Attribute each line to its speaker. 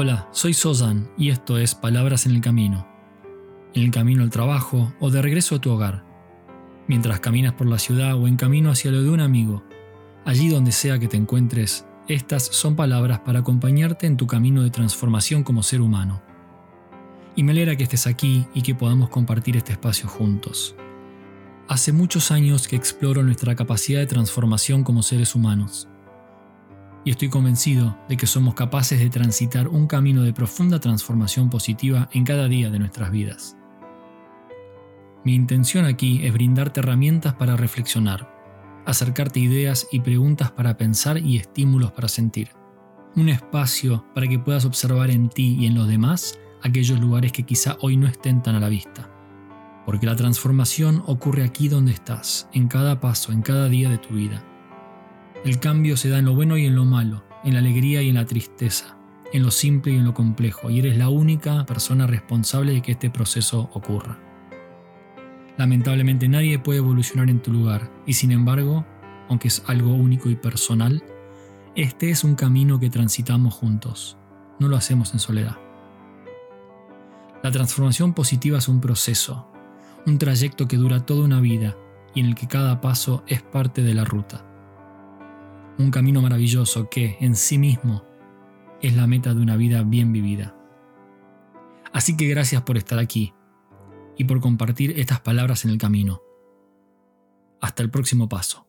Speaker 1: Hola, soy Sozan y esto es Palabras en el Camino. En el camino al trabajo o de regreso a tu hogar. Mientras caminas por la ciudad o en camino hacia lo de un amigo. Allí donde sea que te encuentres, estas son palabras para acompañarte en tu camino de transformación como ser humano. Y me alegra que estés aquí y que podamos compartir este espacio juntos. Hace muchos años que exploro nuestra capacidad de transformación como seres humanos. Y estoy convencido de que somos capaces de transitar un camino de profunda transformación positiva en cada día de nuestras vidas. Mi intención aquí es brindarte herramientas para reflexionar, acercarte ideas y preguntas para pensar y estímulos para sentir. Un espacio para que puedas observar en ti y en los demás aquellos lugares que quizá hoy no estén tan a la vista porque la transformación ocurre aquí donde estás, en cada paso, en cada día de tu vida. El cambio se da en lo bueno y en lo malo, en la alegría y en la tristeza, en lo simple y en lo complejo, y eres la única persona responsable de que este proceso ocurra. Lamentablemente nadie puede evolucionar en tu lugar, y sin embargo, aunque es algo único y personal, este es un camino que transitamos juntos, no lo hacemos en soledad. La transformación positiva es un proceso, un trayecto que dura toda una vida y en el que cada paso es parte de la ruta. Un camino maravilloso que, en sí mismo, es la meta de una vida bien vivida. Así que gracias por estar aquí y por compartir estas palabras en el camino. Hasta el próximo paso.